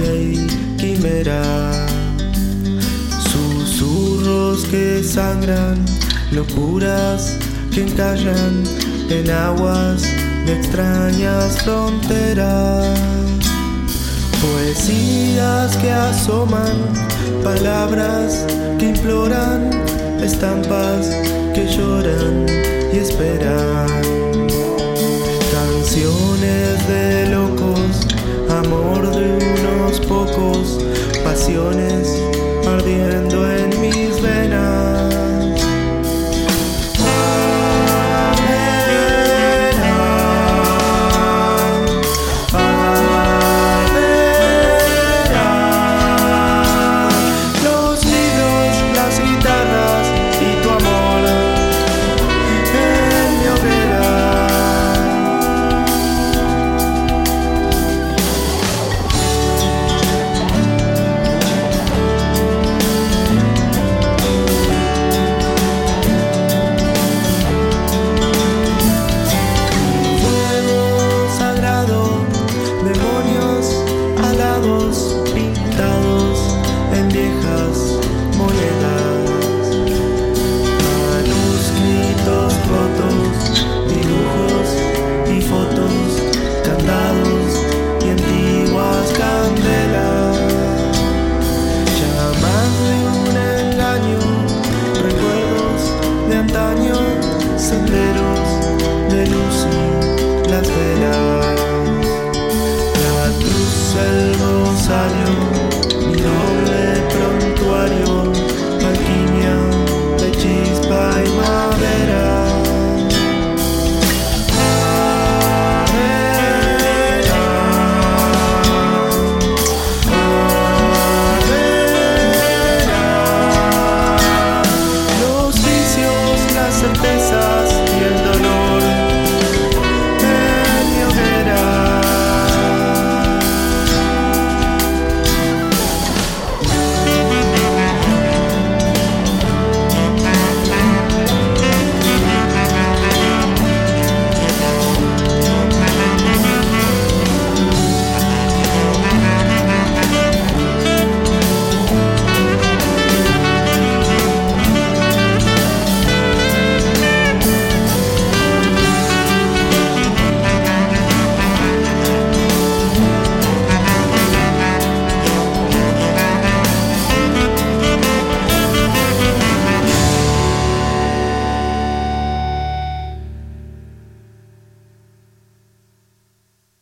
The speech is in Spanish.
y quimera. Susurros que sangran, locuras que encallan en aguas de extrañas fronteras. Poesías que asoman, palabras que imploran, estampas que lloran y esperan. Canciones de pasiones